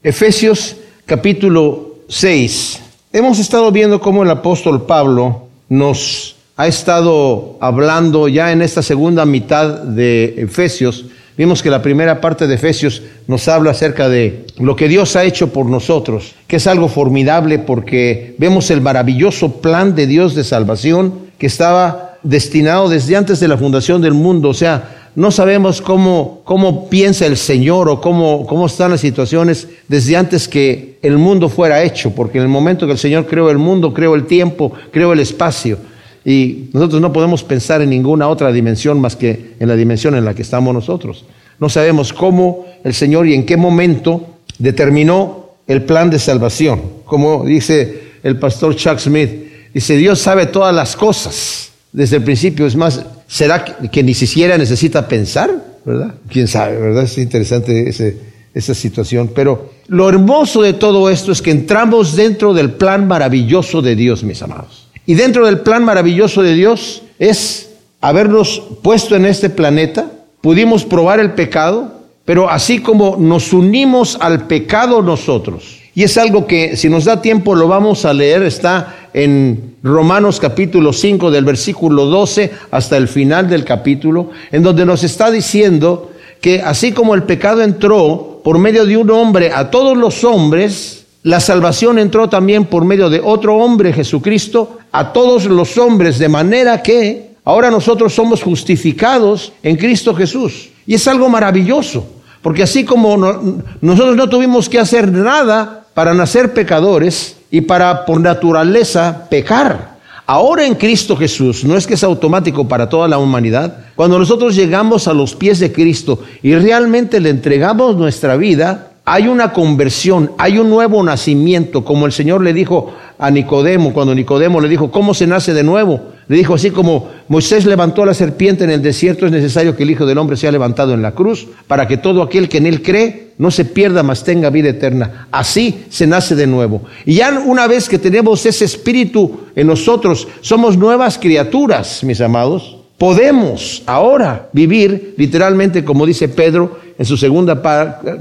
Efesios capítulo 6. Hemos estado viendo cómo el apóstol Pablo nos ha estado hablando ya en esta segunda mitad de Efesios. Vimos que la primera parte de Efesios nos habla acerca de lo que Dios ha hecho por nosotros, que es algo formidable porque vemos el maravilloso plan de Dios de salvación que estaba destinado desde antes de la fundación del mundo. O sea, no sabemos cómo, cómo piensa el Señor o cómo, cómo están las situaciones desde antes que el mundo fuera hecho, porque en el momento que el Señor creó el mundo, creó el tiempo, creó el espacio. Y nosotros no podemos pensar en ninguna otra dimensión más que en la dimensión en la que estamos nosotros. No sabemos cómo el Señor y en qué momento determinó el plan de salvación. Como dice el pastor Chuck Smith, dice, Dios sabe todas las cosas desde el principio. Es más, ¿Será que ni siquiera necesita pensar? ¿Verdad? ¿Quién sabe? ¿Verdad? Es interesante esa situación. Pero lo hermoso de todo esto es que entramos dentro del plan maravilloso de Dios, mis amados. Y dentro del plan maravilloso de Dios es habernos puesto en este planeta, pudimos probar el pecado, pero así como nos unimos al pecado nosotros, y es algo que si nos da tiempo lo vamos a leer, está en Romanos capítulo 5 del versículo 12 hasta el final del capítulo, en donde nos está diciendo que así como el pecado entró por medio de un hombre a todos los hombres, la salvación entró también por medio de otro hombre, Jesucristo, a todos los hombres, de manera que ahora nosotros somos justificados en Cristo Jesús. Y es algo maravilloso, porque así como nosotros no tuvimos que hacer nada para nacer pecadores, y para por naturaleza pecar. Ahora en Cristo Jesús, no es que es automático para toda la humanidad, cuando nosotros llegamos a los pies de Cristo y realmente le entregamos nuestra vida, hay una conversión, hay un nuevo nacimiento, como el Señor le dijo a Nicodemo, cuando Nicodemo le dijo, ¿cómo se nace de nuevo? Le dijo así como Moisés levantó la serpiente en el desierto, es necesario que el Hijo del Hombre sea levantado en la cruz, para que todo aquel que en él cree no se pierda, mas tenga vida eterna. Así se nace de nuevo. Y ya una vez que tenemos ese espíritu en nosotros, somos nuevas criaturas, mis amados. Podemos ahora vivir literalmente, como dice Pedro en su segunda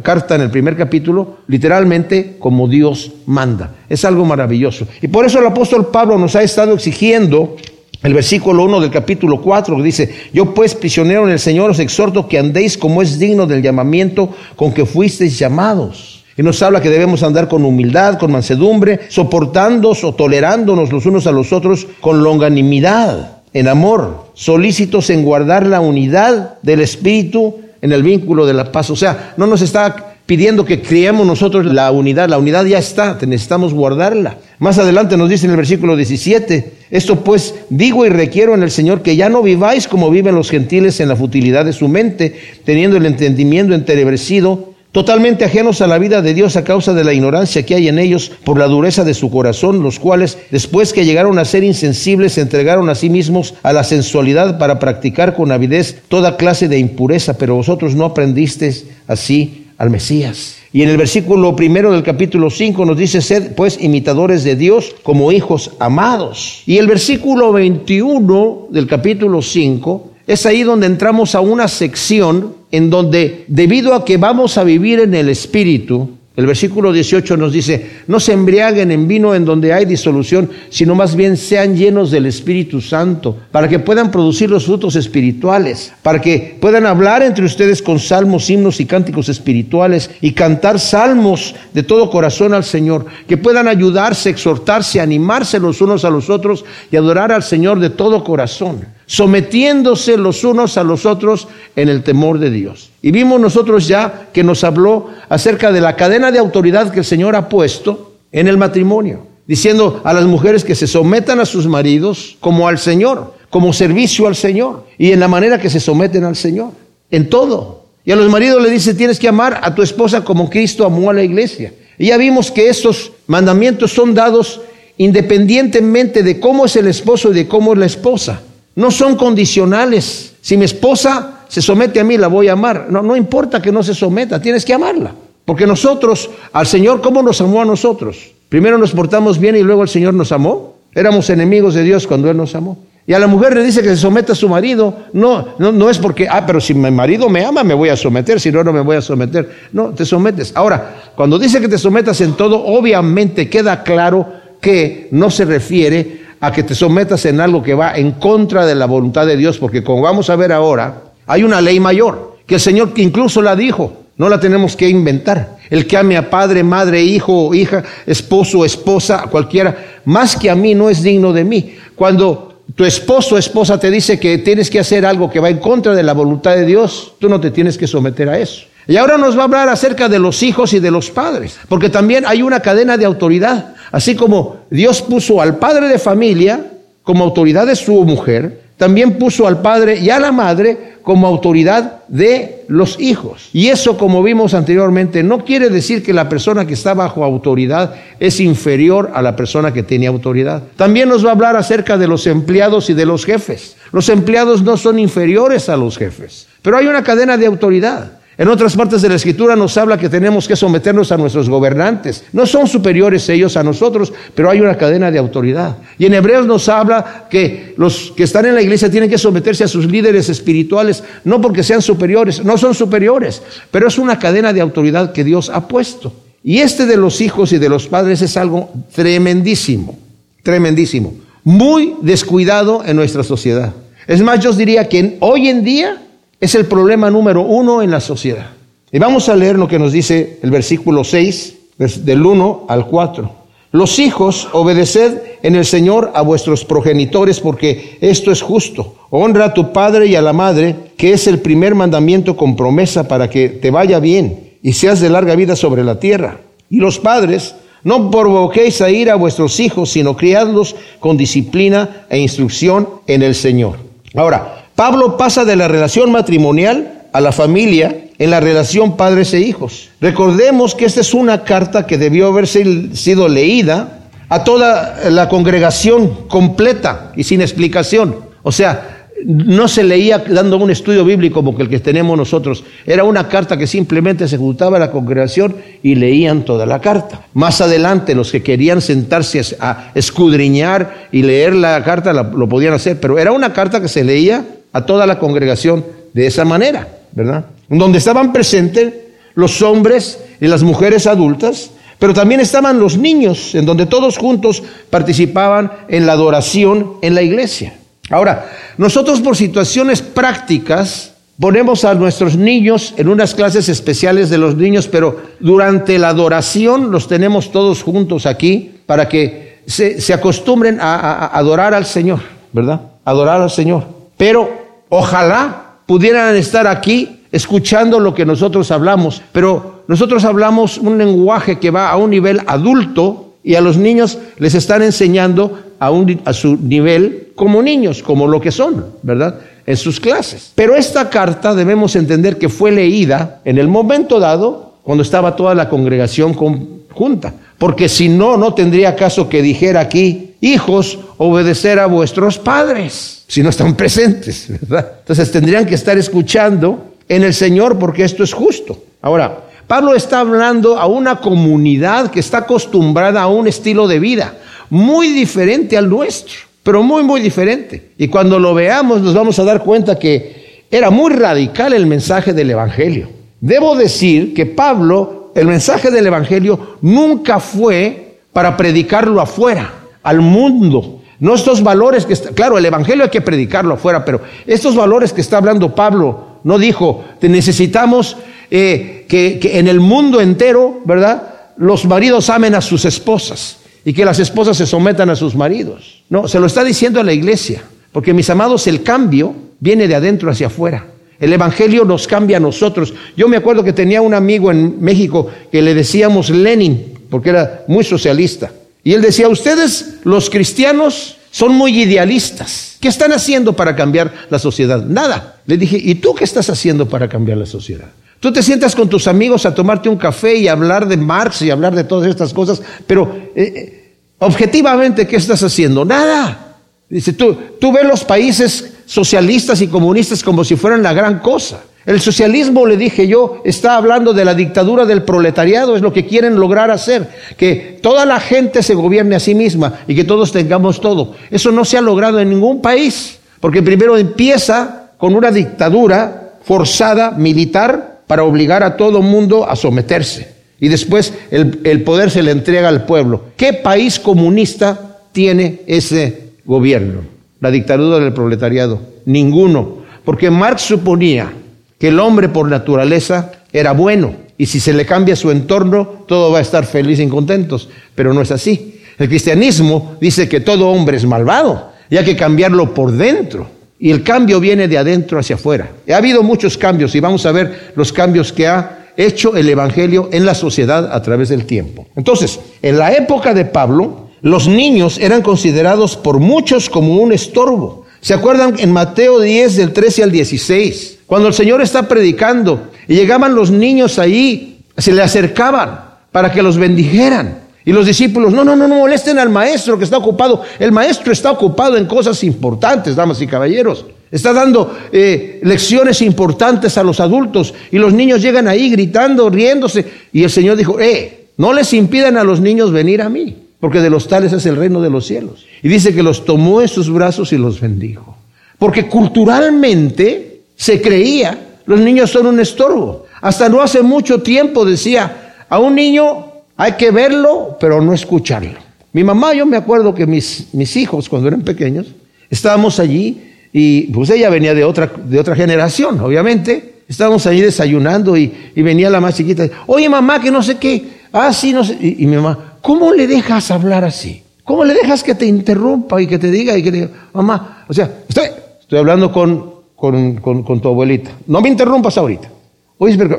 carta, en el primer capítulo, literalmente como Dios manda. Es algo maravilloso. Y por eso el apóstol Pablo nos ha estado exigiendo el versículo 1 del capítulo 4 dice, yo pues prisionero en el Señor os exhorto que andéis como es digno del llamamiento con que fuisteis llamados. Y nos habla que debemos andar con humildad, con mansedumbre, soportándonos o tolerándonos los unos a los otros con longanimidad, en amor, solícitos en guardar la unidad del Espíritu en el vínculo de la paz. O sea, no nos está pidiendo que criemos nosotros la unidad. La unidad ya está, necesitamos guardarla. Más adelante nos dice en el versículo 17, esto pues digo y requiero en el Señor que ya no viváis como viven los gentiles en la futilidad de su mente, teniendo el entendimiento entenebrecido, totalmente ajenos a la vida de Dios a causa de la ignorancia que hay en ellos por la dureza de su corazón, los cuales, después que llegaron a ser insensibles, se entregaron a sí mismos a la sensualidad para practicar con avidez toda clase de impureza, pero vosotros no aprendisteis así al Mesías. Y en el versículo primero del capítulo 5 nos dice, sed pues imitadores de Dios como hijos amados. Y el versículo 21 del capítulo 5 es ahí donde entramos a una sección en donde debido a que vamos a vivir en el Espíritu, el versículo 18 nos dice, no se embriaguen en vino en donde hay disolución, sino más bien sean llenos del Espíritu Santo, para que puedan producir los frutos espirituales, para que puedan hablar entre ustedes con salmos, himnos y cánticos espirituales y cantar salmos de todo corazón al Señor, que puedan ayudarse, exhortarse, animarse los unos a los otros y adorar al Señor de todo corazón sometiéndose los unos a los otros en el temor de Dios. Y vimos nosotros ya que nos habló acerca de la cadena de autoridad que el Señor ha puesto en el matrimonio, diciendo a las mujeres que se sometan a sus maridos como al Señor, como servicio al Señor, y en la manera que se someten al Señor, en todo. Y a los maridos le dice, tienes que amar a tu esposa como Cristo amó a la iglesia. Y ya vimos que estos mandamientos son dados independientemente de cómo es el esposo y de cómo es la esposa no son condicionales. Si mi esposa se somete a mí, la voy a amar. No, no importa que no se someta, tienes que amarla. Porque nosotros, al Señor, ¿cómo nos amó a nosotros? Primero nos portamos bien y luego el Señor nos amó. Éramos enemigos de Dios cuando Él nos amó. Y a la mujer le dice que se someta a su marido. No, no, no es porque, ah, pero si mi marido me ama, me voy a someter, si no, no me voy a someter. No, te sometes. Ahora, cuando dice que te sometas en todo, obviamente queda claro que no se refiere a que te sometas en algo que va en contra de la voluntad de Dios, porque como vamos a ver ahora, hay una ley mayor, que el Señor incluso la dijo, no la tenemos que inventar. El que ame a padre, madre, hijo, hija, esposo, esposa, cualquiera, más que a mí no es digno de mí. Cuando tu esposo o esposa te dice que tienes que hacer algo que va en contra de la voluntad de Dios, tú no te tienes que someter a eso. Y ahora nos va a hablar acerca de los hijos y de los padres, porque también hay una cadena de autoridad. Así como Dios puso al padre de familia como autoridad de su mujer, también puso al padre y a la madre como autoridad de los hijos. Y eso, como vimos anteriormente, no quiere decir que la persona que está bajo autoridad es inferior a la persona que tiene autoridad. También nos va a hablar acerca de los empleados y de los jefes. Los empleados no son inferiores a los jefes, pero hay una cadena de autoridad. En otras partes de la escritura nos habla que tenemos que someternos a nuestros gobernantes. No son superiores ellos a nosotros, pero hay una cadena de autoridad. Y en Hebreos nos habla que los que están en la iglesia tienen que someterse a sus líderes espirituales, no porque sean superiores, no son superiores, pero es una cadena de autoridad que Dios ha puesto. Y este de los hijos y de los padres es algo tremendísimo, tremendísimo, muy descuidado en nuestra sociedad. Es más, yo diría que hoy en día es el problema número uno en la sociedad. Y vamos a leer lo que nos dice el versículo 6, del 1 al 4. Los hijos, obedeced en el Señor a vuestros progenitores, porque esto es justo. Honra a tu padre y a la madre, que es el primer mandamiento con promesa para que te vaya bien y seas de larga vida sobre la tierra. Y los padres, no provoquéis a ir a vuestros hijos, sino criadlos con disciplina e instrucción en el Señor. Ahora, Pablo pasa de la relación matrimonial a la familia en la relación padres e hijos. Recordemos que esta es una carta que debió haber sido leída a toda la congregación completa y sin explicación. O sea, no se leía dando un estudio bíblico como el que tenemos nosotros. Era una carta que simplemente se ejecutaba a la congregación y leían toda la carta. Más adelante, los que querían sentarse a escudriñar y leer la carta lo podían hacer, pero era una carta que se leía a toda la congregación de esa manera, ¿verdad? Donde estaban presentes los hombres y las mujeres adultas, pero también estaban los niños, en donde todos juntos participaban en la adoración en la iglesia. Ahora, nosotros por situaciones prácticas ponemos a nuestros niños en unas clases especiales de los niños, pero durante la adoración los tenemos todos juntos aquí para que se, acostumbren a, a adorar al Señor, ¿verdad? Adorar al Señor. Pero ojalá pudieran estar aquí escuchando lo que nosotros hablamos, pero nosotros hablamos un lenguaje que va a un nivel adulto y a los niños les están enseñando a, un, a su nivel como niños, como lo que son, ¿verdad? En sus clases. Pero esta carta debemos entender que fue leída en el momento dado cuando estaba toda la congregación conjunta. Porque si no, no tendría caso que dijera aquí, hijos, obedecer a vuestros padres, si no están presentes, ¿verdad? Entonces tendrían que estar escuchando en el Señor porque esto es justo. Ahora, Pablo está hablando a una comunidad que está acostumbrada a un estilo de vida muy diferente al nuestro, pero muy, muy diferente. Y cuando lo veamos nos vamos a dar cuenta que era muy radical el mensaje del Evangelio. Debo decir que Pablo, el mensaje del Evangelio nunca fue para predicarlo afuera al mundo. No estos valores que está, claro, el Evangelio hay que predicarlo afuera, pero estos valores que está hablando Pablo, no dijo, necesitamos eh, que, que en el mundo entero, ¿verdad? Los maridos amen a sus esposas y que las esposas se sometan a sus maridos. No, se lo está diciendo a la iglesia, porque mis amados, el cambio viene de adentro hacia afuera. El Evangelio nos cambia a nosotros. Yo me acuerdo que tenía un amigo en México que le decíamos Lenin, porque era muy socialista. Y él decía, ustedes los cristianos son muy idealistas. ¿Qué están haciendo para cambiar la sociedad? Nada. Le dije, ¿y tú qué estás haciendo para cambiar la sociedad? Tú te sientas con tus amigos a tomarte un café y hablar de Marx y hablar de todas estas cosas, pero eh, eh, objetivamente, ¿qué estás haciendo? Nada. Dice, tú, tú ves los países socialistas y comunistas como si fueran la gran cosa. El socialismo, le dije yo, está hablando de la dictadura del proletariado, es lo que quieren lograr hacer, que toda la gente se gobierne a sí misma y que todos tengamos todo. Eso no se ha logrado en ningún país, porque primero empieza con una dictadura forzada, militar, para obligar a todo mundo a someterse. Y después el, el poder se le entrega al pueblo. ¿Qué país comunista tiene ese gobierno? La dictadura del proletariado. Ninguno. Porque Marx suponía que el hombre por naturaleza era bueno y si se le cambia su entorno, todo va a estar feliz y contentos, pero no es así. El cristianismo dice que todo hombre es malvado y hay que cambiarlo por dentro. Y el cambio viene de adentro hacia afuera. Ha habido muchos cambios y vamos a ver los cambios que ha hecho el Evangelio en la sociedad a través del tiempo. Entonces, en la época de Pablo, los niños eran considerados por muchos como un estorbo. ¿Se acuerdan en Mateo 10 del 13 al 16? Cuando el Señor está predicando y llegaban los niños ahí, se le acercaban para que los bendijeran. Y los discípulos, no, no, no, no molesten al maestro que está ocupado. El maestro está ocupado en cosas importantes, damas y caballeros. Está dando eh, lecciones importantes a los adultos y los niños llegan ahí gritando, riéndose. Y el Señor dijo, eh, no les impidan a los niños venir a mí, porque de los tales es el reino de los cielos. Y dice que los tomó en sus brazos y los bendijo. Porque culturalmente se creía, los niños son un estorbo. Hasta no hace mucho tiempo decía, a un niño hay que verlo, pero no escucharlo. Mi mamá, yo me acuerdo que mis, mis hijos, cuando eran pequeños, estábamos allí y pues ella venía de otra, de otra generación, obviamente. Estábamos allí desayunando y, venía la más chiquita. Oye, mamá, que no sé qué. Ah, sí, no sé. Y, mi mamá, ¿cómo le dejas hablar así? ¿Cómo le dejas que te interrumpa y que te diga y que te diga, mamá? O sea, estoy, estoy hablando con, con, tu abuelita. No me interrumpas ahorita. Oye, pero,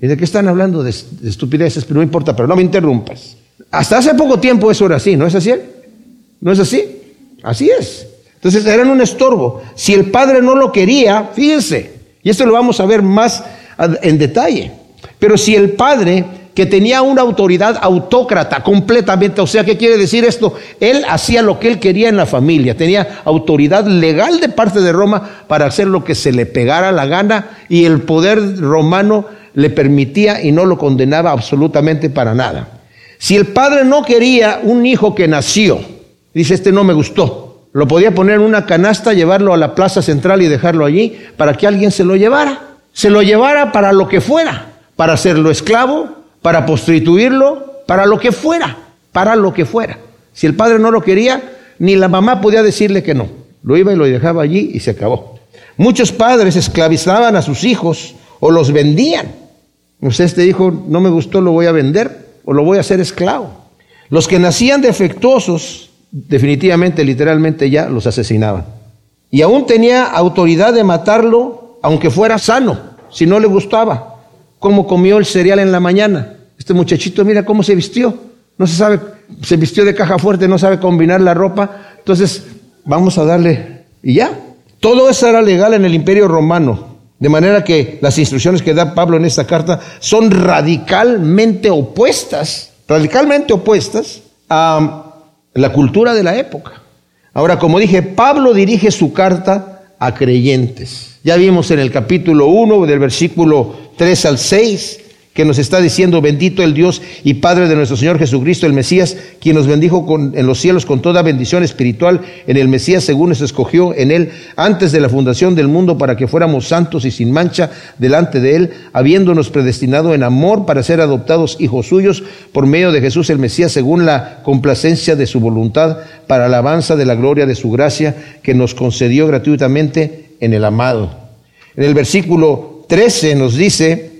¿y de qué están hablando? De, estupideces, pero no importa, pero no me interrumpas. Hasta hace poco tiempo eso era así, ¿no es así? ¿No es así? Así es. Entonces eran un estorbo. Si el padre no lo quería, fíjense, y esto lo vamos a ver más en detalle, pero si el padre que tenía una autoridad autócrata completamente. O sea, ¿qué quiere decir esto? Él hacía lo que él quería en la familia, tenía autoridad legal de parte de Roma para hacer lo que se le pegara la gana y el poder romano le permitía y no lo condenaba absolutamente para nada. Si el padre no quería un hijo que nació, dice, este no me gustó, lo podía poner en una canasta, llevarlo a la plaza central y dejarlo allí para que alguien se lo llevara. Se lo llevara para lo que fuera, para hacerlo esclavo, para prostituirlo, para lo que fuera, para lo que fuera. Si el padre no lo quería, ni la mamá podía decirle que no. Lo iba y lo dejaba allí y se acabó. Muchos padres esclavizaban a sus hijos o los vendían. Usted este hijo no me gustó, lo voy a vender o lo voy a hacer esclavo. Los que nacían defectuosos, definitivamente, literalmente ya los asesinaban. Y aún tenía autoridad de matarlo, aunque fuera sano, si no le gustaba cómo comió el cereal en la mañana. Este muchachito, mira cómo se vistió. No se sabe, se vistió de caja fuerte, no sabe combinar la ropa. Entonces, vamos a darle. Y ya. Todo eso era legal en el imperio romano. De manera que las instrucciones que da Pablo en esta carta son radicalmente opuestas, radicalmente opuestas a la cultura de la época. Ahora, como dije, Pablo dirige su carta a creyentes. Ya vimos en el capítulo 1 del versículo 3 al 6, que nos está diciendo, bendito el Dios y Padre de nuestro Señor Jesucristo, el Mesías, quien nos bendijo en los cielos con toda bendición espiritual en el Mesías, según nos escogió en él antes de la fundación del mundo para que fuéramos santos y sin mancha delante de él, habiéndonos predestinado en amor para ser adoptados hijos suyos por medio de Jesús el Mesías, según la complacencia de su voluntad, para alabanza de la gloria de su gracia, que nos concedió gratuitamente en el amado. En el versículo 13 nos dice,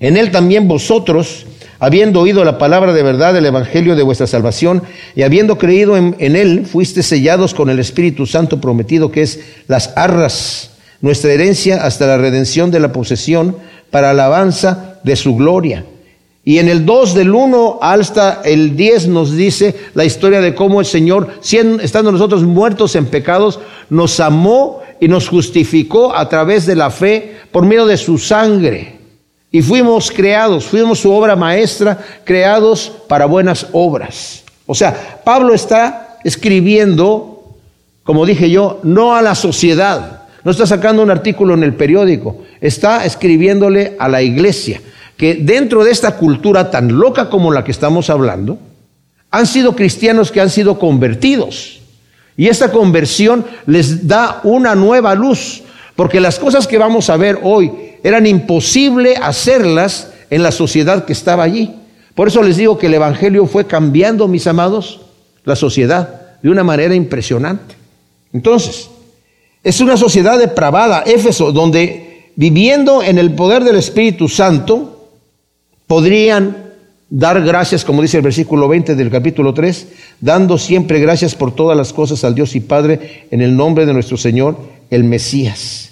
en él también vosotros, habiendo oído la palabra de verdad del Evangelio de vuestra salvación y habiendo creído en, él, fuiste sellados con el Espíritu Santo prometido, que es las arras, nuestra herencia hasta la redención de la posesión, para alabanza de su gloria. Y en el 2 del 1 hasta el 10 nos dice la historia de cómo el Señor, estando nosotros muertos en pecados, nos amó y nos justificó a través de la fe por medio de su sangre. Y fuimos creados, fuimos su obra maestra, creados para buenas obras. O sea, Pablo está escribiendo, como dije yo, no a la sociedad, no está sacando un artículo en el periódico, está escribiéndole a la iglesia que dentro de esta cultura tan loca como la que estamos hablando, han sido cristianos que han sido convertidos. Y esta conversión les da una nueva luz, porque las cosas que vamos a ver hoy eran imposible hacerlas en la sociedad que estaba allí. Por eso les digo que el Evangelio fue cambiando, mis amados, la sociedad de una manera impresionante. Entonces, es una sociedad depravada, Éfeso, donde viviendo en el poder del Espíritu Santo, podrían dar gracias, como dice el versículo 20 del capítulo 3, dando siempre gracias por todas las cosas al Dios y Padre en el nombre de nuestro Señor, el Mesías.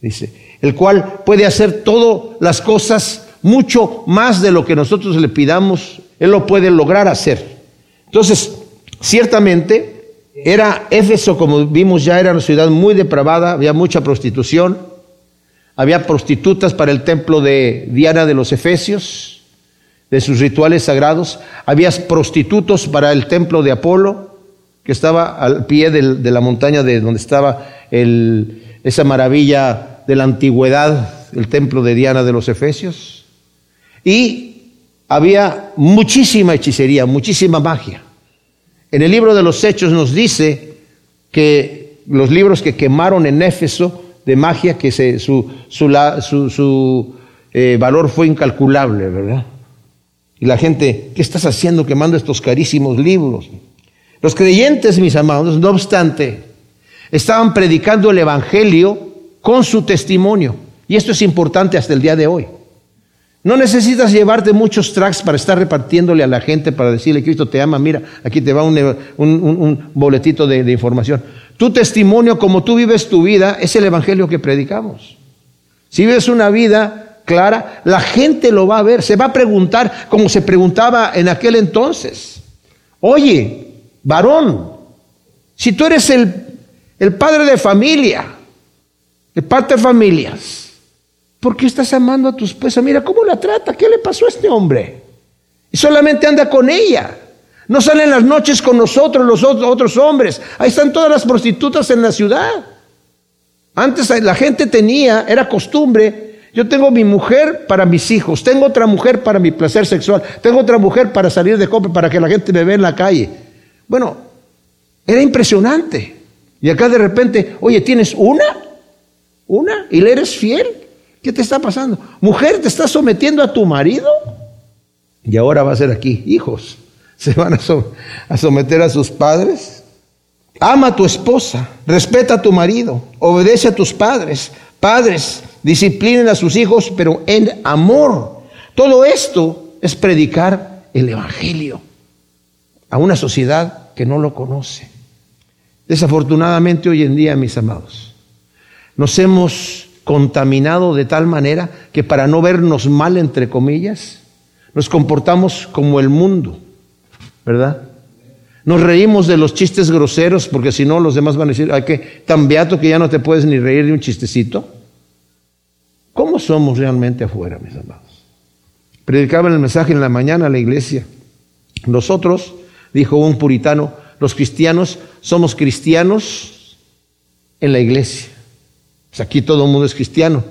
Dice, el cual puede hacer todas las cosas mucho más de lo que nosotros le pidamos, Él lo puede lograr hacer. Entonces, ciertamente, era Éfeso, como vimos ya, era una ciudad muy depravada, había mucha prostitución, había prostitutas para el templo de Diana de los Efesios, de sus rituales sagrados, había prostitutos para el templo de Apolo, que estaba al pie de la montaña de donde estaba esa maravilla de la antigüedad, el templo de Diana de los Efesios. Y había muchísima hechicería, muchísima magia. En el libro de los Hechos nos dice que los libros que quemaron en Éfeso de magia, que su, su, eh, valor fue incalculable, ¿verdad? Y la gente, ¿qué estás haciendo quemando estos carísimos libros? Los creyentes, mis amados, no obstante, estaban predicando el Evangelio con su testimonio. Y esto es importante hasta el día de hoy. No necesitas llevarte muchos tracks para estar repartiéndole a la gente, para decirle, Cristo te ama, mira, aquí te va un, boletito de, de información. Tu testimonio, como tú vives tu vida, es el Evangelio que predicamos. Si vives una vida clara, la gente lo va a ver, se va a preguntar como se preguntaba en aquel entonces. Oye, varón, si tú eres el, el padre de familia, el padre de familias, ¿Por qué estás amando a tu esposa? Mira cómo la trata. ¿Qué le pasó a este hombre? Y solamente anda con ella. No salen las noches con nosotros los otros hombres. Ahí están todas las prostitutas en la ciudad. Antes la gente tenía, era costumbre, yo tengo mi mujer para mis hijos, tengo otra mujer para mi placer sexual, tengo otra mujer para salir de compra, para que la gente me vea en la calle. Bueno, era impresionante. Y acá de repente, oye, ¿tienes una? ¿Una? ¿Y le eres fiel? ¿Qué te está pasando? Mujer, ¿te estás sometiendo a tu marido? Y ahora va a ser aquí, hijos, se van a, someter a sus padres. Ama a tu esposa, respeta a tu marido, obedece a tus padres. Padres, disciplinen a sus hijos, pero en amor. Todo esto es predicar el Evangelio a una sociedad que no lo conoce. Desafortunadamente hoy en día, mis amados, nos hemos contaminado de tal manera que para no vernos mal, entre comillas, nos comportamos como el mundo, ¿verdad? Nos reímos de los chistes groseros porque si no los demás van a decir, ay, que tan beato que ya no te puedes ni reír de un chistecito. ¿Cómo somos realmente afuera, mis amados? Predicaba el mensaje en la mañana a la iglesia. Nosotros, dijo un puritano, los cristianos somos cristianos en la iglesia. Pues aquí todo el mundo es cristiano.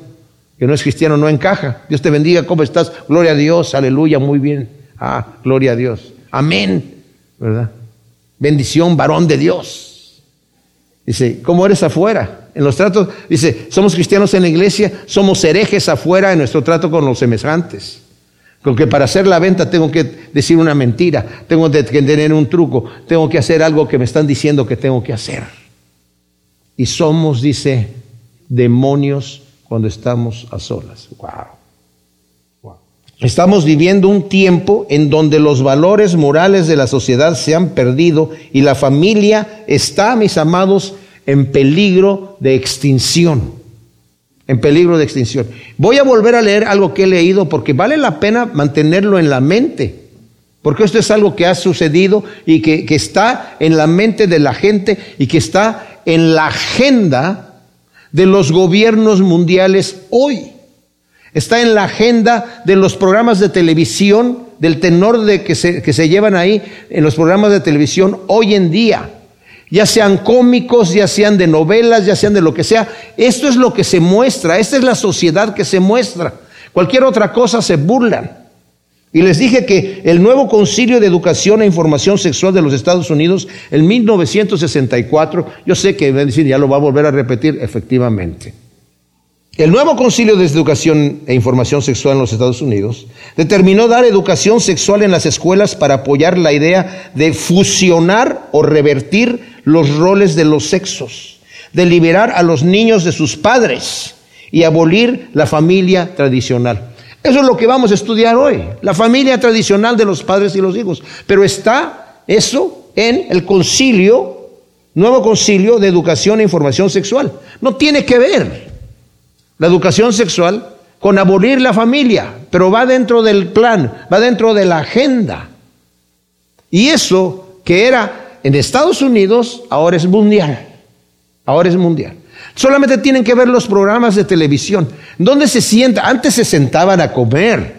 Que no es cristiano no encaja. Dios te bendiga, ¿cómo estás? Gloria a Dios, aleluya, muy bien. Ah, gloria a Dios. Amén. ¿Verdad? Bendición, varón de Dios. Dice, ¿cómo eres afuera? En los tratos, dice, somos cristianos en la iglesia, somos herejes afuera en nuestro trato con los semejantes. Con que para hacer la venta tengo que decir una mentira, tengo que tener un truco, tengo que hacer algo que me están diciendo que tengo que hacer. Y somos, dice, demonios cuando estamos a solas. Wow. Estamos viviendo un tiempo en donde los valores morales de la sociedad se han perdido y la familia está, mis amados, en peligro de extinción. En peligro de extinción. Voy a volver a leer algo que he leído porque vale la pena mantenerlo en la mente. Porque esto es algo que ha sucedido y que, que está en la mente de la gente y que está en la agenda de los gobiernos mundiales hoy. Está en la agenda de los programas de televisión, del tenor de que se, que se llevan ahí en los programas de televisión hoy en día. Ya sean cómicos, ya sean de novelas, ya sean de lo que sea. Esto es lo que se muestra, esta es la sociedad que se muestra. Cualquier otra cosa se burlan. Y les dije que el nuevo Concilio de Educación e Información Sexual de los Estados Unidos, en 1964, yo sé que ya lo va a volver a repetir, efectivamente. El nuevo Concilio de Educación e Información Sexual en los Estados Unidos determinó dar educación sexual en las escuelas para apoyar la idea de fusionar o revertir los roles de los sexos, de liberar a los niños de sus padres y abolir la familia tradicional. Eso es lo que vamos a estudiar hoy, la familia tradicional de los padres y los hijos. Pero está eso en el concilio, nuevo concilio de educación e información sexual. No tiene que ver la educación sexual con abolir la familia, pero va dentro del plan, va dentro de la agenda. Y eso que era en Estados Unidos, ahora es mundial. Ahora es mundial. Solamente tienen que ver los programas de televisión. ¿Dónde se sienta? Antes se sentaban a comer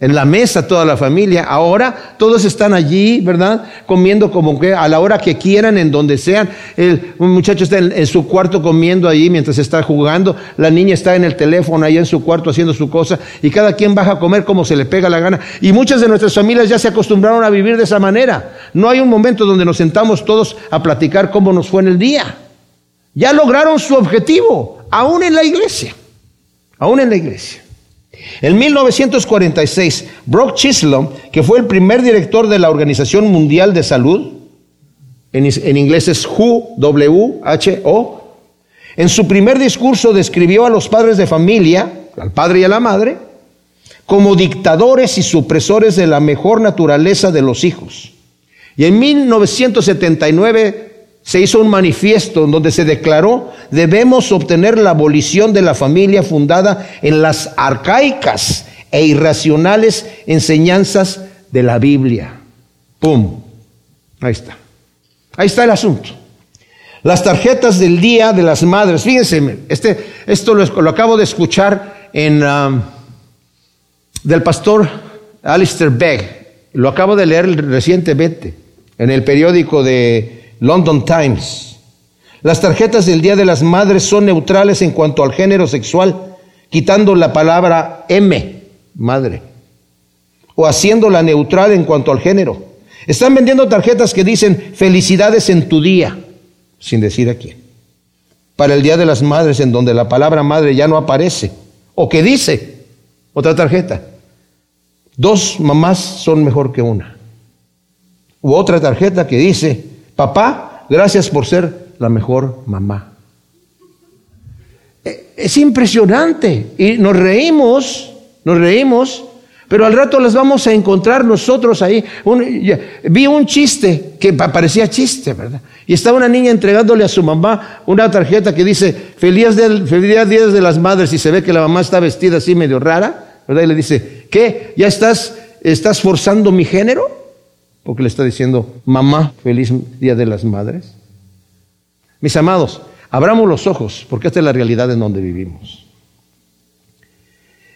en la mesa toda la familia. Ahora todos están allí, ¿verdad? Comiendo como que a la hora que quieran, en donde sean. El, un muchacho está en, su cuarto comiendo ahí mientras está jugando. La niña está en el teléfono ahí en su cuarto haciendo su cosa. Y cada quien baja a comer como se le pega la gana. Y muchas de nuestras familias ya se acostumbraron a vivir de esa manera. No hay un momento donde nos sentamos todos a platicar cómo nos fue en el día. Ya lograron su objetivo, aún en la iglesia. Aún en la iglesia. En 1946, Brock Chisholm, que fue el primer director de la Organización Mundial de Salud, en, inglés es W-H-O, en su primer discurso describió a los padres de familia, al padre y a la madre, como dictadores y supresores de la mejor naturaleza de los hijos. Y en 1979 se hizo un manifiesto en donde se declaró debemos obtener la abolición de la familia fundada en las arcaicas e irracionales enseñanzas de la Biblia. ¡Pum! Ahí está. Ahí está el asunto. Las tarjetas del Día de las Madres. Fíjense, este, esto lo, acabo de escuchar en, del pastor Alistair Begg. Lo acabo de leer recientemente en el periódico de London Times. Las tarjetas del Día de las Madres son neutrales en cuanto al género sexual, quitando la palabra M, madre, o haciéndola neutral en cuanto al género. Están vendiendo tarjetas que dicen felicidades en tu día, sin decir a quién. Para el Día de las Madres, en donde la palabra madre ya no aparece, o que dice otra tarjeta, dos mamás son mejor que una. U otra tarjeta que dice, Papá, gracias por ser la mejor mamá. E, es impresionante y nos reímos, nos reímos, pero al rato las vamos a encontrar nosotros ahí. vi un chiste que parecía chiste, ¿verdad? Y estaba una niña entregándole a su mamá una tarjeta que dice, feliz día, feliz día de las madres, y se ve que la mamá está vestida así medio rara, ¿verdad? Y le dice, ¿qué? ¿Ya estás, estás forzando mi género? Porque le está diciendo, mamá, feliz Día de las Madres. Mis amados, abramos los ojos, porque esta es la realidad en donde vivimos.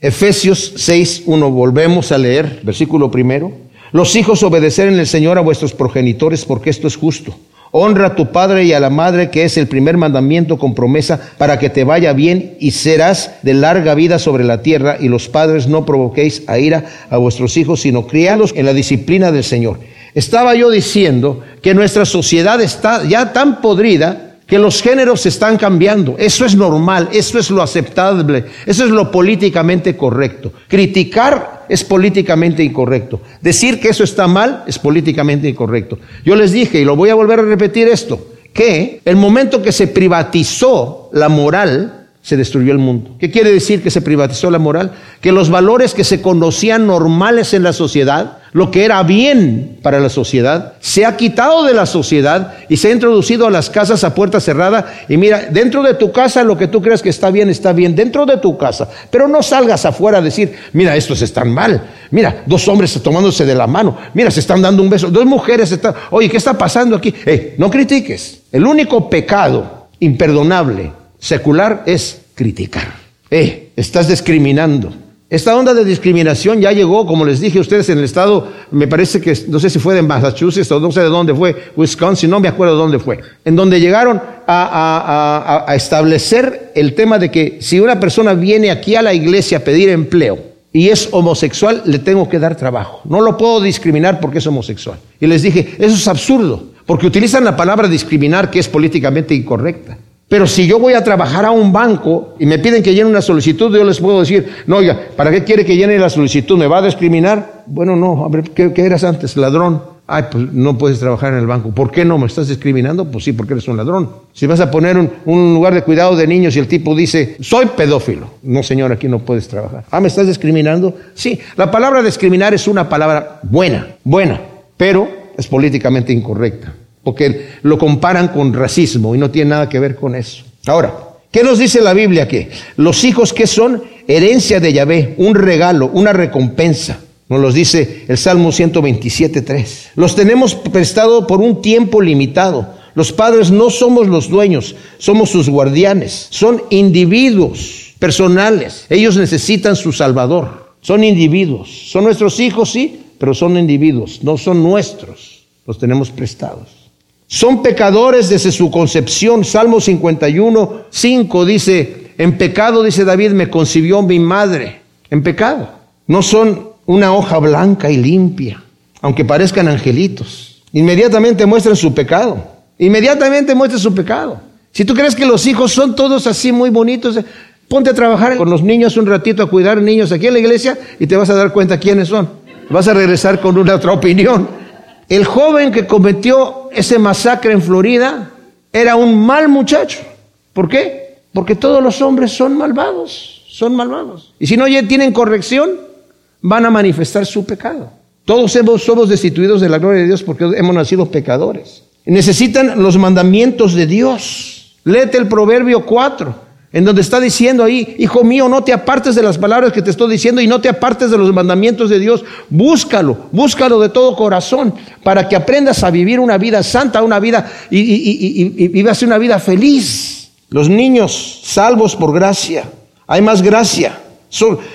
Efesios 6, 1, volvemos a leer, versículo primero. Los hijos obedecer en el Señor a vuestros progenitores, porque esto es justo. Honra a tu padre y a la madre, que es el primer mandamiento con promesa para que te vaya bien y serás de larga vida sobre la tierra. Y los padres no provoquéis a ira a vuestros hijos, sino criados en la disciplina del Señor. Estaba yo diciendo que nuestra sociedad está ya tan podrida que los géneros están cambiando. Eso es normal, eso es lo aceptable, eso es lo políticamente correcto. Criticar es políticamente incorrecto. Decir que eso está mal es políticamente incorrecto. Yo les dije, y lo voy a volver a repetir esto, que el momento que se privatizó la moral, se destruyó el mundo. ¿Qué quiere decir que se privatizó la moral? Que los valores que se conocían normales en la sociedad, lo que era bien para la sociedad, se ha quitado de la sociedad y se ha introducido a las casas a puerta cerrada. Y mira, dentro de tu casa lo que tú crees que está bien, está bien, dentro de tu casa. Pero no salgas afuera a decir, mira, estos están mal. Mira, dos hombres tomándose de la mano. Mira, se están dando un beso. Dos mujeres están, oye, ¿qué está pasando aquí? No critiques. El único pecado imperdonable secular es criticar. Eh, estás discriminando. Esta onda de discriminación ya llegó, como les dije a ustedes, en el estado, me parece que, no sé si fue de Massachusetts o no sé de dónde fue, Wisconsin, no me acuerdo de dónde fue, en donde llegaron a, a establecer el tema de que si una persona viene aquí a la iglesia a pedir empleo y es homosexual, le tengo que dar trabajo. No lo puedo discriminar porque es homosexual. Y les dije, eso es absurdo, porque utilizan la palabra discriminar que es políticamente incorrecta. Pero si yo voy a trabajar a un banco y me piden que llene una solicitud, yo les puedo decir, no, oiga, ¿para qué quiere que llene la solicitud? ¿Me va a discriminar? Bueno, no, a ¿qué, eras antes? Ladrón. Ay, pues no puedes trabajar en el banco. ¿Por qué no? ¿Me estás discriminando? Pues sí, porque eres un ladrón. Si vas a poner un, un, lugar de cuidado de niños y el tipo dice, soy pedófilo. No, señor, aquí no puedes trabajar. Ah, ¿me estás discriminando? Sí, la palabra discriminar es una palabra buena, buena, pero es políticamente incorrecta porque lo comparan con racismo y no tiene nada que ver con eso. Ahora, ¿qué nos dice la Biblia aquí? Los hijos que son herencia de Yahvé, un regalo, una recompensa. Nos los dice el Salmo 127.3. Los tenemos prestado por un tiempo limitado. Los padres no somos los dueños, somos sus guardianes. Son individuos personales. Ellos necesitan su Salvador. Son individuos. Son nuestros hijos, sí, pero son individuos, no son nuestros. Los tenemos prestados. Son pecadores desde su concepción. Salmo 51, 5 dice, en pecado, dice David, me concibió mi madre. En pecado. No son una hoja blanca y limpia, aunque parezcan angelitos. Inmediatamente muestran su pecado. Inmediatamente muestran su pecado. Si tú crees que los hijos son todos así muy bonitos, ponte a trabajar con los niños un ratito a cuidar niños aquí en la iglesia y te vas a dar cuenta quiénes son. Vas a regresar con una otra opinión. El joven que cometió ese masacre en Florida era un mal muchacho. ¿Por qué? Porque todos los hombres son malvados, son malvados. Y si no tienen corrección, van a manifestar su pecado. Todos somos destituidos de la gloria de Dios porque hemos nacido pecadores. Necesitan los mandamientos de Dios. Léete el Proverbio 4 en donde está diciendo ahí, hijo mío, no te apartes de las palabras que te estoy diciendo y no te apartes de los mandamientos de Dios. Búscalo, búscalo de todo corazón para que aprendas a vivir una vida santa, una vida y, vivas una vida feliz. Los niños salvos por gracia, hay más gracia.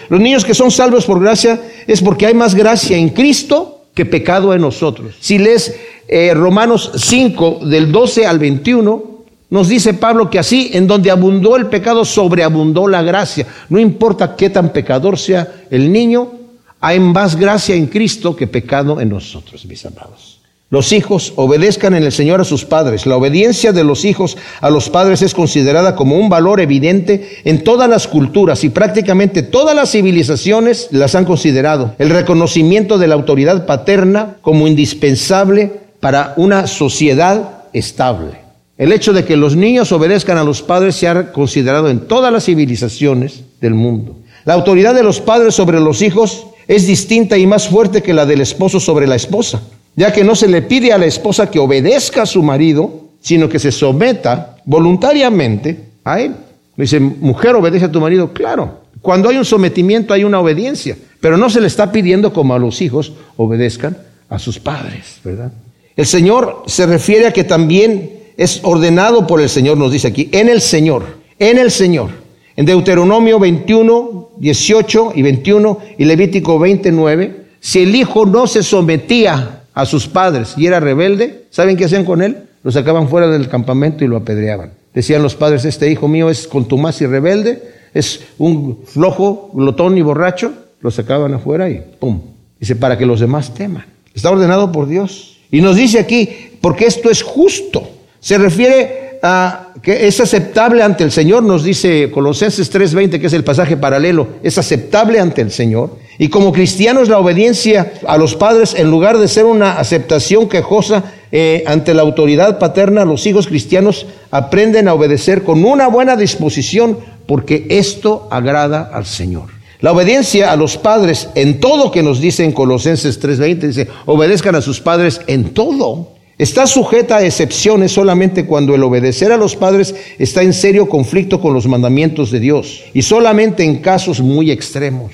Los niños que son salvos por gracia es porque hay más gracia en Cristo que pecado en nosotros. Si lees eh, Romanos 5 del 12 al 21, nos dice Pablo que así, en donde abundó el pecado, sobreabundó la gracia. No importa qué tan pecador sea el niño, hay más gracia en Cristo que pecado en nosotros, mis amados. Los hijos obedezcan en el Señor a sus padres. La obediencia de los hijos a los padres es considerada como un valor evidente en todas las culturas y prácticamente todas las civilizaciones las han considerado. El reconocimiento de la autoridad paterna como indispensable para una sociedad estable. El hecho de que los niños obedezcan a los padres se ha considerado en todas las civilizaciones del mundo. La autoridad de los padres sobre los hijos es distinta y más fuerte que la del esposo sobre la esposa, ya que no se le pide a la esposa que obedezca a su marido, sino que se someta voluntariamente a él. Dice, mujer, obedece a tu marido. Claro, cuando hay un sometimiento hay una obediencia, pero no se le está pidiendo como a los hijos obedezcan a sus padres, ¿verdad? El Señor se refiere a que también es ordenado por el Señor, nos dice aquí, en el Señor, en el Señor. En Deuteronomio 21, 18 y 21 y Levítico 29, si el hijo no se sometía a sus padres y era rebelde, ¿saben qué hacían con él? Lo sacaban fuera del campamento y lo apedreaban. Decían los padres, este hijo mío es contumaz y rebelde, es un flojo, glotón y borracho, lo sacaban afuera y ¡pum! Dice, para que los demás teman. Está ordenado por Dios. Y nos dice aquí, porque esto es justo. Se refiere a que es aceptable ante el Señor, nos dice Colosenses 3:20, que es el pasaje paralelo, es aceptable ante el Señor. Y como cristianos la obediencia a los padres, en lugar de ser una aceptación quejosa eh, ante la autoridad paterna, los hijos cristianos aprenden a obedecer con una buena disposición porque esto agrada al Señor. La obediencia a los padres en todo que nos dice en Colosenses 3:20, dice, obedezcan a sus padres en todo Está sujeta a excepciones solamente cuando el obedecer a los padres está en serio conflicto con los mandamientos de Dios y solamente en casos muy extremos.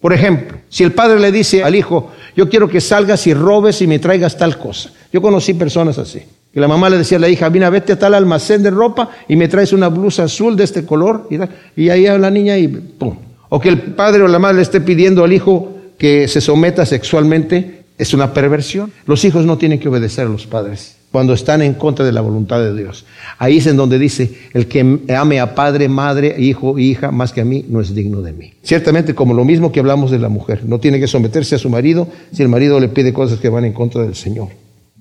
Por ejemplo, si el padre le dice al hijo, yo quiero que salgas y robes y me traigas tal cosa. Yo conocí personas así. Que la mamá le decía a la hija, mira, vete a tal almacén de ropa y me traes una blusa azul de este color. Y, ahí a la niña y pum. o que el padre o la madre le esté pidiendo al hijo que se someta sexualmente, es una perversión. Los hijos no tienen que obedecer a los padres cuando están en contra de la voluntad de Dios. Ahí es en donde dice, el que ame a padre, madre, hijo, hija, más que a mí, no es digno de mí. Ciertamente como lo mismo que hablamos de la mujer, no tiene que someterse a su marido si el marido le pide cosas que van en contra del Señor.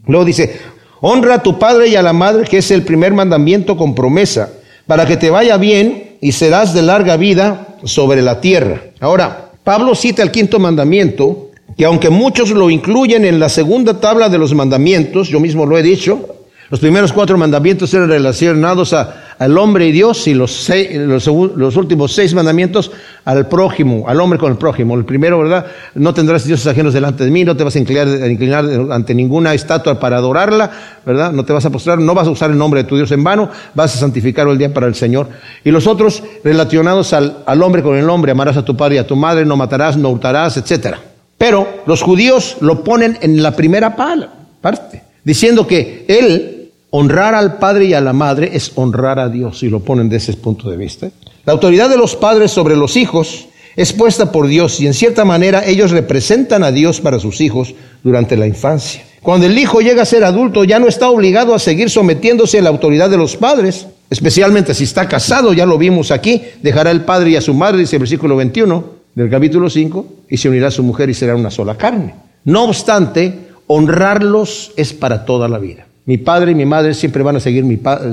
Luego dice, honra a tu padre y a la madre, que es el primer mandamiento con promesa, para que te vaya bien y serás de larga vida sobre la tierra. Ahora, Pablo cita el quinto mandamiento, que aunque muchos lo incluyen en la segunda tabla de los mandamientos, yo mismo lo he dicho, los primeros cuatro mandamientos eran relacionados al hombre y Dios y los, los, últimos seis mandamientos al prójimo, al hombre con el prójimo. El primero, ¿verdad? No tendrás dioses ajenos delante de mí, no te vas a inclinar, ante ninguna estatua para adorarla, ¿verdad? No te vas a postrar, no vas a usar el nombre de tu Dios en vano, vas a santificarlo el día para el Señor. Y los otros relacionados al, al hombre con el hombre, amarás a tu padre y a tu madre, no matarás, no hurtarás, etcétera. Pero los judíos lo ponen en la primera parte, diciendo que él honrar al padre y a la madre es honrar a Dios, y lo ponen desde ese punto de vista. La autoridad de los padres sobre los hijos es puesta por Dios y en cierta manera ellos representan a Dios para sus hijos durante la infancia. Cuando el hijo llega a ser adulto ya no está obligado a seguir sometiéndose a la autoridad de los padres, especialmente si está casado, ya lo vimos aquí, dejará el padre y a su madre, dice el versículo 21, del capítulo 5, y se unirá a su mujer y será una sola carne. No obstante, honrarlos es para toda la vida. Mi padre y mi madre siempre van a seguir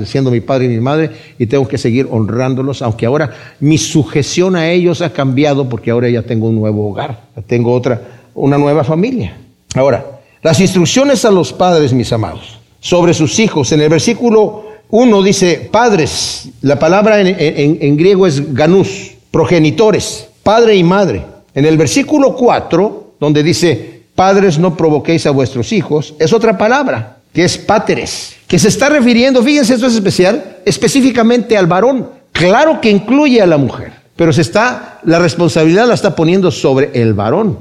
siendo mi padre y mi madre y tengo que seguir honrándolos, aunque ahora mi sujeción a ellos ha cambiado porque ahora ya tengo un nuevo hogar, tengo otra, una nueva familia. Ahora, las instrucciones a los padres, mis amados, sobre sus hijos, en el versículo 1 dice padres, la palabra en, griego es ganús, progenitores padre y madre. En el versículo 4, donde dice, padres no provoquéis a vuestros hijos, es otra palabra, que es páteres, que se está refiriendo, fíjense, esto es especial, específicamente al varón. Claro que incluye a la mujer, pero se está, la responsabilidad la está poniendo sobre el varón.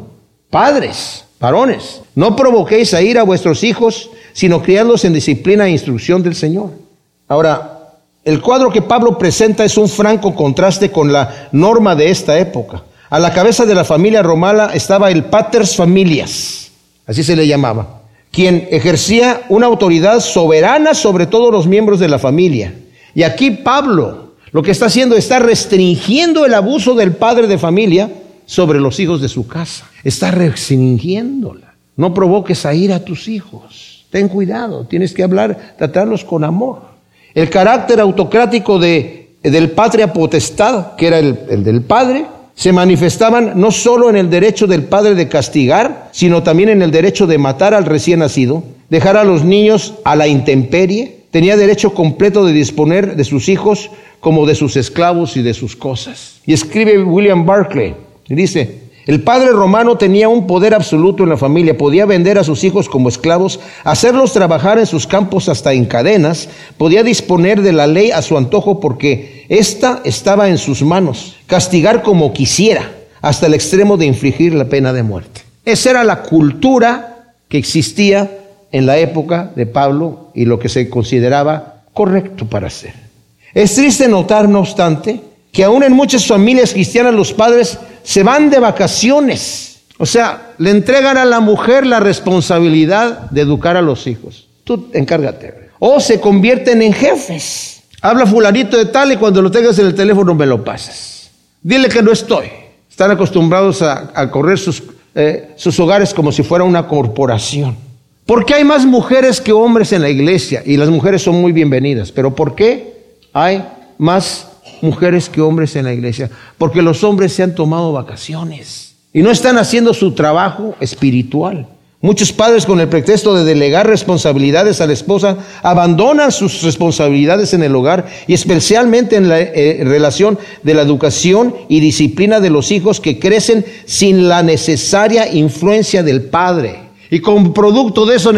Padres, varones, no provoquéis a ir a vuestros hijos, sino criadlos en disciplina e instrucción del Señor. Ahora, el cuadro que Pablo presenta es un franco contraste con la norma de esta época. A la cabeza de la familia romana estaba el paters familias, así se le llamaba, quien ejercía una autoridad soberana sobre todos los miembros de la familia. Y aquí Pablo lo que está haciendo está restringiendo el abuso del padre de familia sobre los hijos de su casa. Está restringiéndola. No provoques a ir a tus hijos. Ten cuidado, tienes que hablar, tratarlos con amor. El carácter autocrático de, del patria potestad, que era el, el del padre, se manifestaban no solo en el derecho del padre de castigar, sino también en el derecho de matar al recién nacido, dejar a los niños a la intemperie, tenía derecho completo de disponer de sus hijos como de sus esclavos y de sus cosas. Y escribe William Barclay, y dice, el padre romano tenía un poder absoluto en la familia, podía vender a sus hijos como esclavos, hacerlos trabajar en sus campos hasta en cadenas, podía disponer de la ley a su antojo porque ésta estaba en sus manos, castigar como quisiera, hasta el extremo de infligir la pena de muerte. Esa era la cultura que existía en la época de Pablo y lo que se consideraba correcto para hacer. Es triste notar, no obstante, que aún en muchas familias cristianas los padres se van de vacaciones. O sea, le entregan a la mujer la responsabilidad de educar a los hijos. Tú encárgate. O se convierten en jefes. Habla fulanito de tal y cuando lo tengas en el teléfono me lo pasas. Dile que no estoy. Están acostumbrados a, correr sus, eh, sus hogares como si fuera una corporación. ¿Por qué hay más mujeres que hombres en la iglesia? Y las mujeres son muy bienvenidas. Pero ¿por qué hay más mujeres que hombres en la iglesia, porque los hombres se han tomado vacaciones y no están haciendo su trabajo espiritual. Muchos padres con el pretexto de delegar responsabilidades a la esposa abandonan sus responsabilidades en el hogar y especialmente en la eh, relación de la educación y disciplina de los hijos que crecen sin la necesaria influencia del padre. Y como producto de eso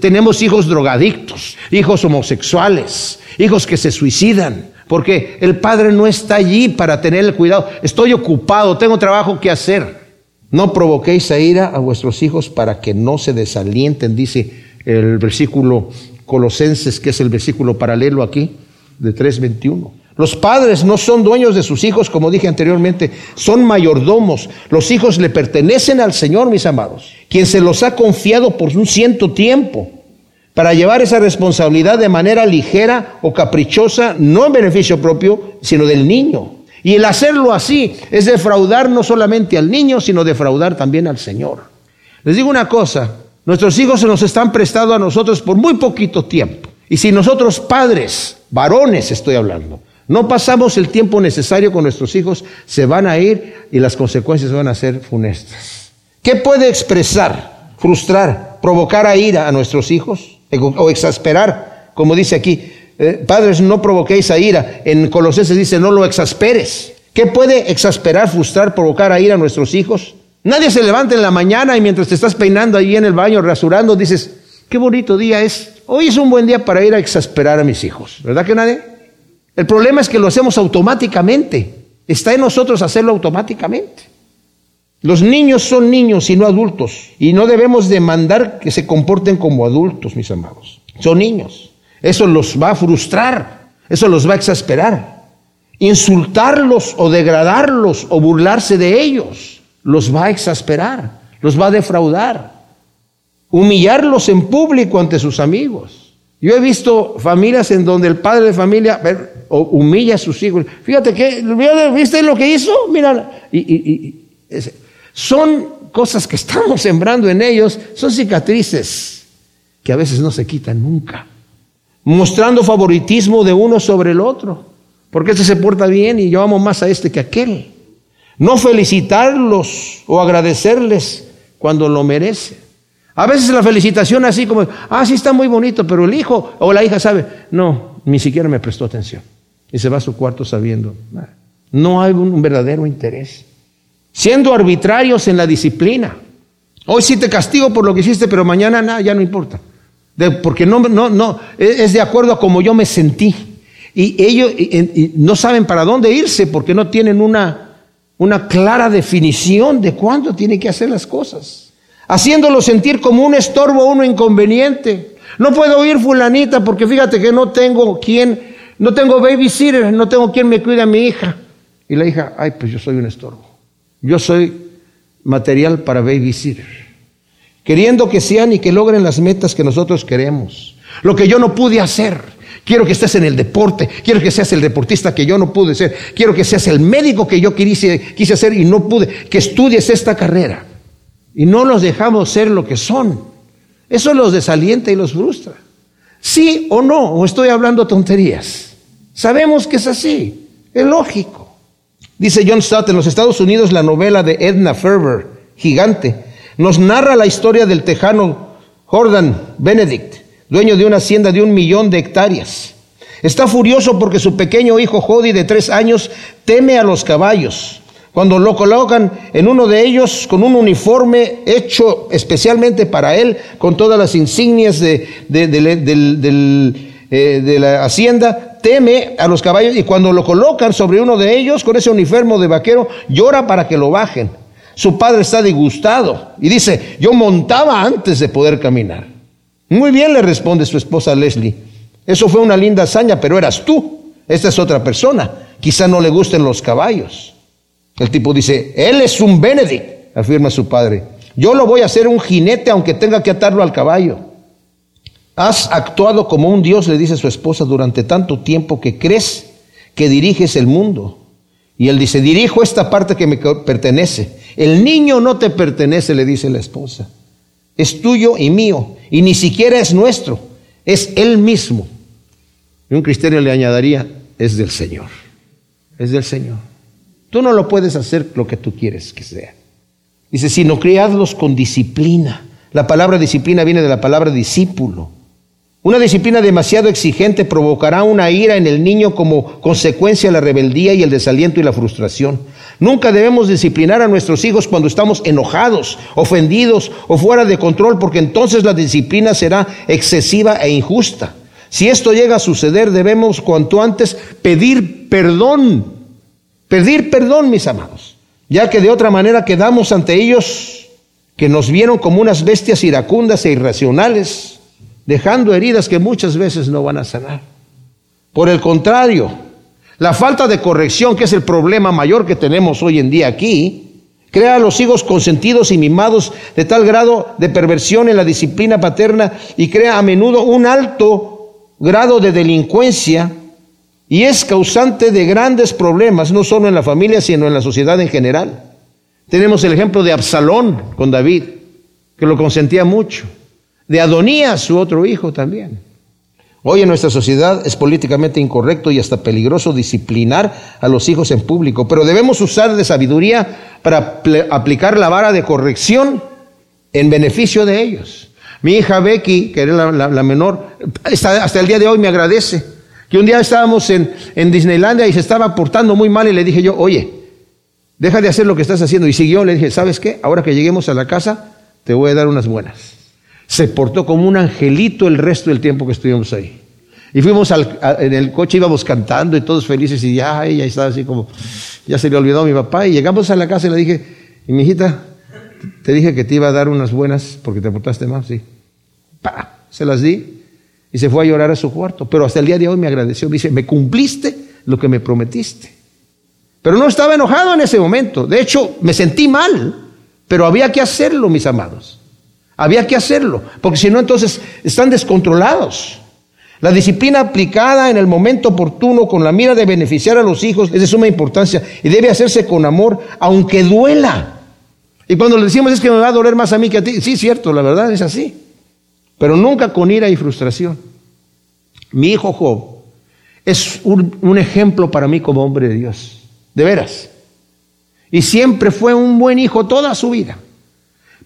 tenemos hijos drogadictos, hijos homosexuales, hijos que se suicidan, porque el padre no está allí para tener el cuidado. Estoy ocupado, tengo trabajo que hacer. No provoquéis a ira a vuestros hijos para que no se desalienten, dice el versículo Colosenses, que es el versículo paralelo aquí, de 3.21. Los padres no son dueños de sus hijos, como dije anteriormente, son mayordomos. Los hijos le pertenecen al Señor, mis amados, quien se los ha confiado por un ciento tiempo para llevar esa responsabilidad de manera ligera o caprichosa, no en beneficio propio, sino del niño. Y el hacerlo así es defraudar no solamente al niño, sino defraudar también al Señor. Les digo una cosa, nuestros hijos se nos están prestando a nosotros por muy poquito tiempo. Y si nosotros padres, varones estoy hablando, no pasamos el tiempo necesario con nuestros hijos, se van a ir y las consecuencias van a ser funestas. ¿Qué puede expresar, frustrar, provocar a ira a nuestros hijos? O exasperar, como dice aquí. Eh, padres, no provoquéis a ira. En Colosenses dice, no lo exasperes. ¿Qué puede exasperar, frustrar, provocar a ira a nuestros hijos? Nadie se levanta en la mañana y mientras te estás peinando ahí en el baño, rasurando, dices, qué bonito día es. Hoy es un buen día para ir a exasperar a mis hijos. ¿Verdad que nadie? El problema es que lo hacemos automáticamente. Está en nosotros hacerlo automáticamente. Los niños son niños y no adultos. Y no debemos demandar que se comporten como adultos, mis amados. Son niños. Eso los va a frustrar. Eso los va a exasperar. Insultarlos o degradarlos o burlarse de ellos los va a exasperar. Los va a defraudar. Humillarlos en público ante sus amigos. Yo he visto familias en donde el padre de familia humilla a sus hijos. Fíjate que, ¿viste lo que hizo? Mira, y, y son cosas que estamos sembrando en ellos, son cicatrices que a veces no se quitan nunca. Mostrando favoritismo de uno sobre el otro, porque este se porta bien y yo amo más a este que a aquel. No felicitarlos o agradecerles cuando lo merece. A veces la felicitación así como, ah, sí está muy bonito, pero el hijo o la hija sabe, no, ni siquiera me prestó atención. Y se va a su cuarto sabiendo, no hay un verdadero interés siendo arbitrarios en la disciplina. Hoy sí te castigo por lo que hiciste, pero mañana nada, ya no importa. porque no, no, no, e, es de acuerdo a como yo me sentí. Y ellos no saben para dónde irse porque no tienen una, clara definición de cuándo tienen que hacer las cosas. Haciéndolo sentir como un estorbo un inconveniente. No puedo ir fulanita porque fíjate que no tengo quien, no tengo babysitter, no tengo quien me cuide a mi hija. Y la hija, ay, pues yo soy un estorbo. Yo soy material para babysitter. Queriendo que sean y que logren las metas que nosotros queremos. Lo que yo no pude hacer. Quiero que estés en el deporte. Quiero que seas el deportista que yo no pude ser. Quiero que seas el médico que yo quise, quise ser y no pude. Que estudies esta carrera. Y no los dejamos ser lo que son. Eso los desalienta y los frustra. Sí o no, o estoy hablando tonterías. Sabemos que es así. Es lógico. Dice John Stott, en los Estados Unidos la novela de Edna Ferber, Gigante, nos narra la historia del tejano Jordan Benedict, dueño de una hacienda de un millón de hectáreas. Está furioso porque su pequeño hijo Jody de tres años teme a los caballos. Cuando lo colocan en uno de ellos con un uniforme hecho especialmente para él, con todas las insignias de, eh, de la hacienda, teme a los caballos y cuando lo colocan sobre uno de ellos con ese uniforme de vaquero, llora para que lo bajen. Su padre está disgustado y dice, yo montaba antes de poder caminar. Muy bien, le responde su esposa Leslie. Eso fue una linda hazaña, pero eras tú. Esta es otra persona. Quizá no le gusten los caballos. El tipo dice, él es un Benedict, afirma su padre. Yo lo voy a hacer un jinete aunque tenga que atarlo al caballo. Has actuado como un Dios, le dice su esposa, durante tanto tiempo que crees que diriges el mundo. Y él dice, dirijo esta parte que me pertenece. El niño no te pertenece, le dice la esposa. Es tuyo y mío. Y ni siquiera es nuestro. Es él mismo. Y un cristiano le añadiría, es del Señor. Es del Señor. Tú no lo puedes hacer lo que tú quieres que sea. Dice, sino criadlos con disciplina. La palabra disciplina viene de la palabra discípulo. Una disciplina demasiado exigente provocará una ira en el niño como consecuencia de la rebeldía y el desaliento y la frustración. Nunca debemos disciplinar a nuestros hijos cuando estamos enojados, ofendidos o fuera de control, porque entonces la disciplina será excesiva e injusta. Si esto llega a suceder, debemos cuanto antes pedir perdón. Pedir perdón, mis amados, ya que de otra manera quedamos ante ellos que nos vieron como unas bestias iracundas e irracionales dejando heridas que muchas veces no van a sanar. Por el contrario, La falta de corrección, que es el problema mayor que tenemos hoy en día aquí, crea a los hijos consentidos y mimados de tal grado de perversión en la disciplina paterna y crea a menudo un alto grado de delincuencia y es causante de grandes problemas, no solo en la familia, sino en la sociedad en general. Tenemos el ejemplo de Absalón con David, que lo consentía mucho, de Adonías, su otro hijo también. Hoy en nuestra sociedad es políticamente incorrecto y hasta peligroso disciplinar a los hijos en público, pero debemos usar de sabiduría para aplicar la vara de corrección en beneficio de ellos. Mi hija Becky, que era la, menor, hasta, el día de hoy me agradece. Que un día estábamos en, en Disneylandia y se estaba portando muy mal y le dije yo, oye, deja de hacer lo que estás haciendo. Y siguió, le dije, ¿sabes qué? Ahora que lleguemos a la casa, te voy a dar unas buenas se portó como un angelito el resto del tiempo que estuvimos ahí. Y fuimos al, en el coche, íbamos cantando y todos felices y ya ella estaba así como, ya se le olvidó a mi papá. Y llegamos a la casa y le dije, y mi hijita, te dije que te iba a dar unas buenas porque te portaste mal, sí. Se las di y se fue a llorar a su cuarto. Pero hasta el día de hoy me agradeció, me dice, me cumpliste lo que me prometiste. Pero no estaba enojado en ese momento. De hecho, me sentí mal, pero había que hacerlo, mis amados. Había que hacerlo, porque si no entonces están descontrolados. La disciplina aplicada en el momento oportuno con la mira de beneficiar a los hijos es de suma importancia y debe hacerse con amor, aunque duela. Y cuando le decimos es que me va a doler más a mí que a ti, sí, cierto, la verdad es así. Pero nunca con ira y frustración. Mi hijo Job es un, un ejemplo para mí como hombre de Dios, de veras. Y siempre fue un buen hijo toda su vida.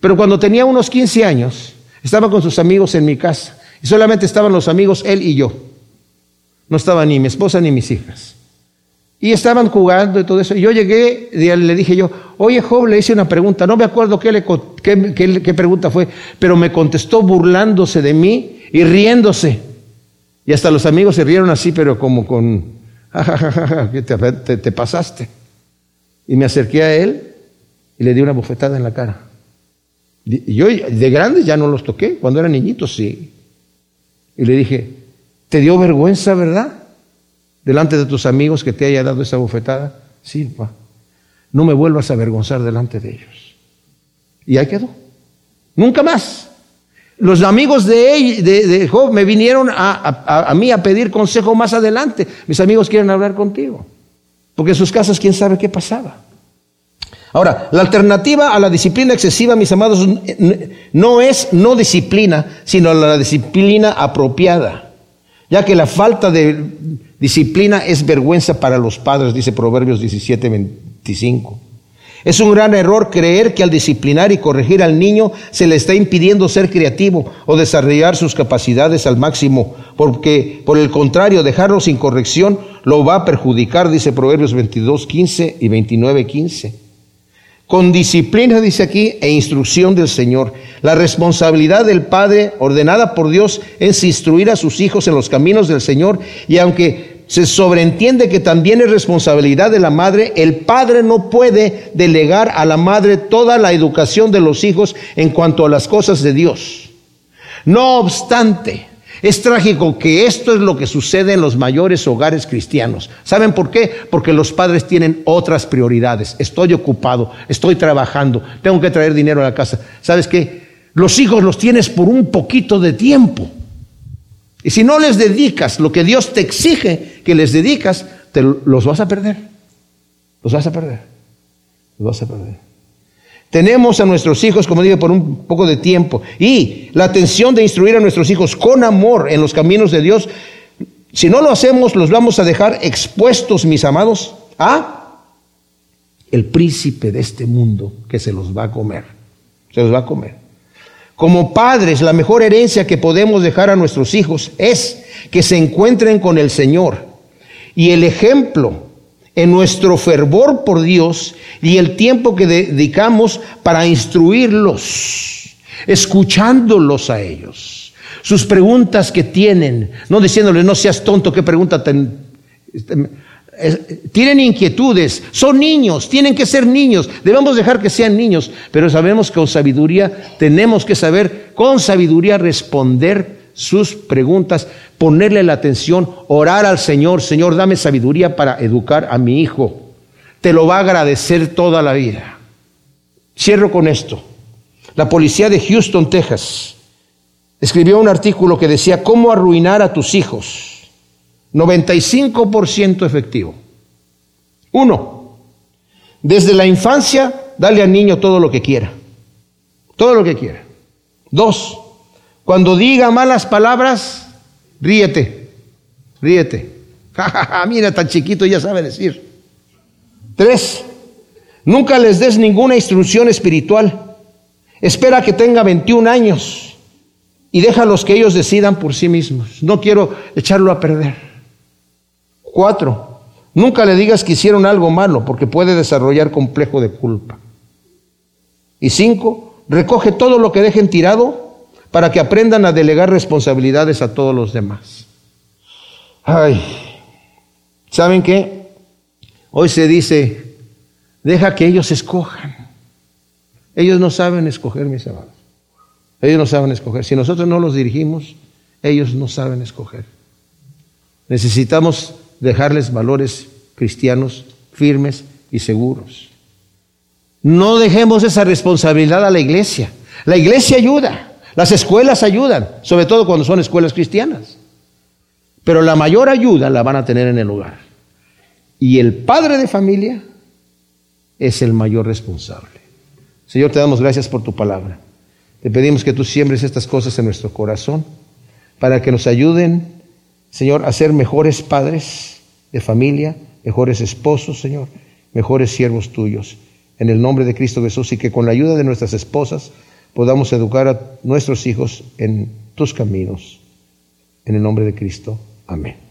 Pero cuando tenía unos 15 años, estaba con sus amigos en mi casa. Y solamente estaban los amigos, él y yo. No estaba ni mi esposa ni mis hijas. Y estaban jugando y todo eso. Y yo llegué y le dije yo, oye Job, le hice una pregunta. No me acuerdo qué, le, pregunta fue, pero me contestó burlándose de mí y riéndose. Y hasta los amigos se rieron así, pero como con, que te, te pasaste. Y me acerqué a él y le di una bofetada en la cara. Yo de grandes ya no los toqué, cuando eran niñitos sí. Y le dije, ¿te dio vergüenza, verdad? Delante de tus amigos que te haya dado esa bofetada. Sí, pa. No me vuelvas a avergonzar delante de ellos. Y ahí quedó. Nunca más. Los amigos de, de, Job me vinieron a, a, mí a pedir consejo más adelante. Mis amigos quieren hablar contigo. Porque en sus casas quién sabe qué pasaba. Ahora, la alternativa a la disciplina excesiva, mis amados, no es no disciplina, sino la disciplina apropiada. Ya que la falta de disciplina es vergüenza para los padres, dice Proverbios 17, 25. Es un gran error creer que al disciplinar y corregir al niño se le está impidiendo ser creativo o desarrollar sus capacidades al máximo, porque por el contrario, dejarlo sin corrección lo va a perjudicar, dice Proverbios 22, 15 y 29, 15 con disciplina, dice aquí, e instrucción del Señor. La responsabilidad del Padre, ordenada por Dios, es instruir a sus hijos en los caminos del Señor. Y aunque se sobreentiende que también es responsabilidad de la madre, el padre no puede delegar a la madre toda la educación de los hijos en cuanto a las cosas de Dios. No obstante, es trágico que esto es lo que sucede en los mayores hogares cristianos. ¿Saben por qué? Porque los padres tienen otras prioridades. Estoy ocupado, estoy trabajando, tengo que traer dinero a la casa. ¿Sabes qué? Los hijos los tienes por un poquito de tiempo. Y si no les dedicas lo que Dios te exige que les dedicas, te los vas a perder. Los vas a perder. Los vas a perder. Tenemos a nuestros hijos, como digo, por un poco de tiempo. Y la atención de instruir a nuestros hijos con amor en los caminos de Dios, si no lo hacemos, los vamos a dejar expuestos, mis amados, a el príncipe de este mundo que se los va a comer. Se los va a comer. Como padres, la mejor herencia que podemos dejar a nuestros hijos es que se encuentren con el Señor. Y el ejemplo en nuestro fervor por Dios y el tiempo que dedicamos para instruirlos, escuchándolos a ellos. Sus preguntas que tienen, no diciéndoles, no seas tonto, qué pregunta tan... Tienen inquietudes, son niños, tienen que ser niños, debemos dejar que sean niños, pero sabemos que con sabiduría tenemos que saber con sabiduría responder sus preguntas, ponerle la atención, orar al Señor, Señor, dame sabiduría para educar a mi hijo. Te lo va a agradecer toda la vida. Cierro con esto. La policía de Houston, Texas, escribió un artículo que decía, ¿cómo arruinar a tus hijos? 95% efectivo. Uno, desde la infancia, dale al niño todo lo que quiera. Todo lo que quiera. Dos, cuando diga malas palabras, ríete, ríete. Mira, tan chiquito ya sabe decir. Tres, nunca les des ninguna instrucción espiritual. Espera que tenga 21 años y déjalos que ellos decidan por sí mismos. No quiero echarlo a perder. Cuatro, nunca le digas que hicieron algo malo porque puede desarrollar complejo de culpa. Y cinco, recoge todo lo que dejen tirado para que aprendan a delegar responsabilidades a todos los demás. Ay, ¿saben qué? Hoy se dice, deja que ellos escojan. Ellos no saben escoger, mis amados. Ellos no saben escoger. Si nosotros no los dirigimos, ellos no saben escoger. Necesitamos dejarles valores cristianos firmes y seguros. No dejemos esa responsabilidad a la iglesia. La iglesia ayuda, las escuelas ayudan, sobre todo cuando son escuelas cristianas. Pero la mayor ayuda la van a tener en el hogar. Y el padre de familia es el mayor responsable. Señor, te damos gracias por tu palabra. Te pedimos que tú siembres estas cosas en nuestro corazón para que nos ayuden, Señor, a ser mejores padres de familia, mejores esposos, Señor, mejores siervos tuyos en el nombre de Cristo Jesús y que con la ayuda de nuestras esposas podamos educar a nuestros hijos en tus caminos. En el nombre de Cristo. Amén.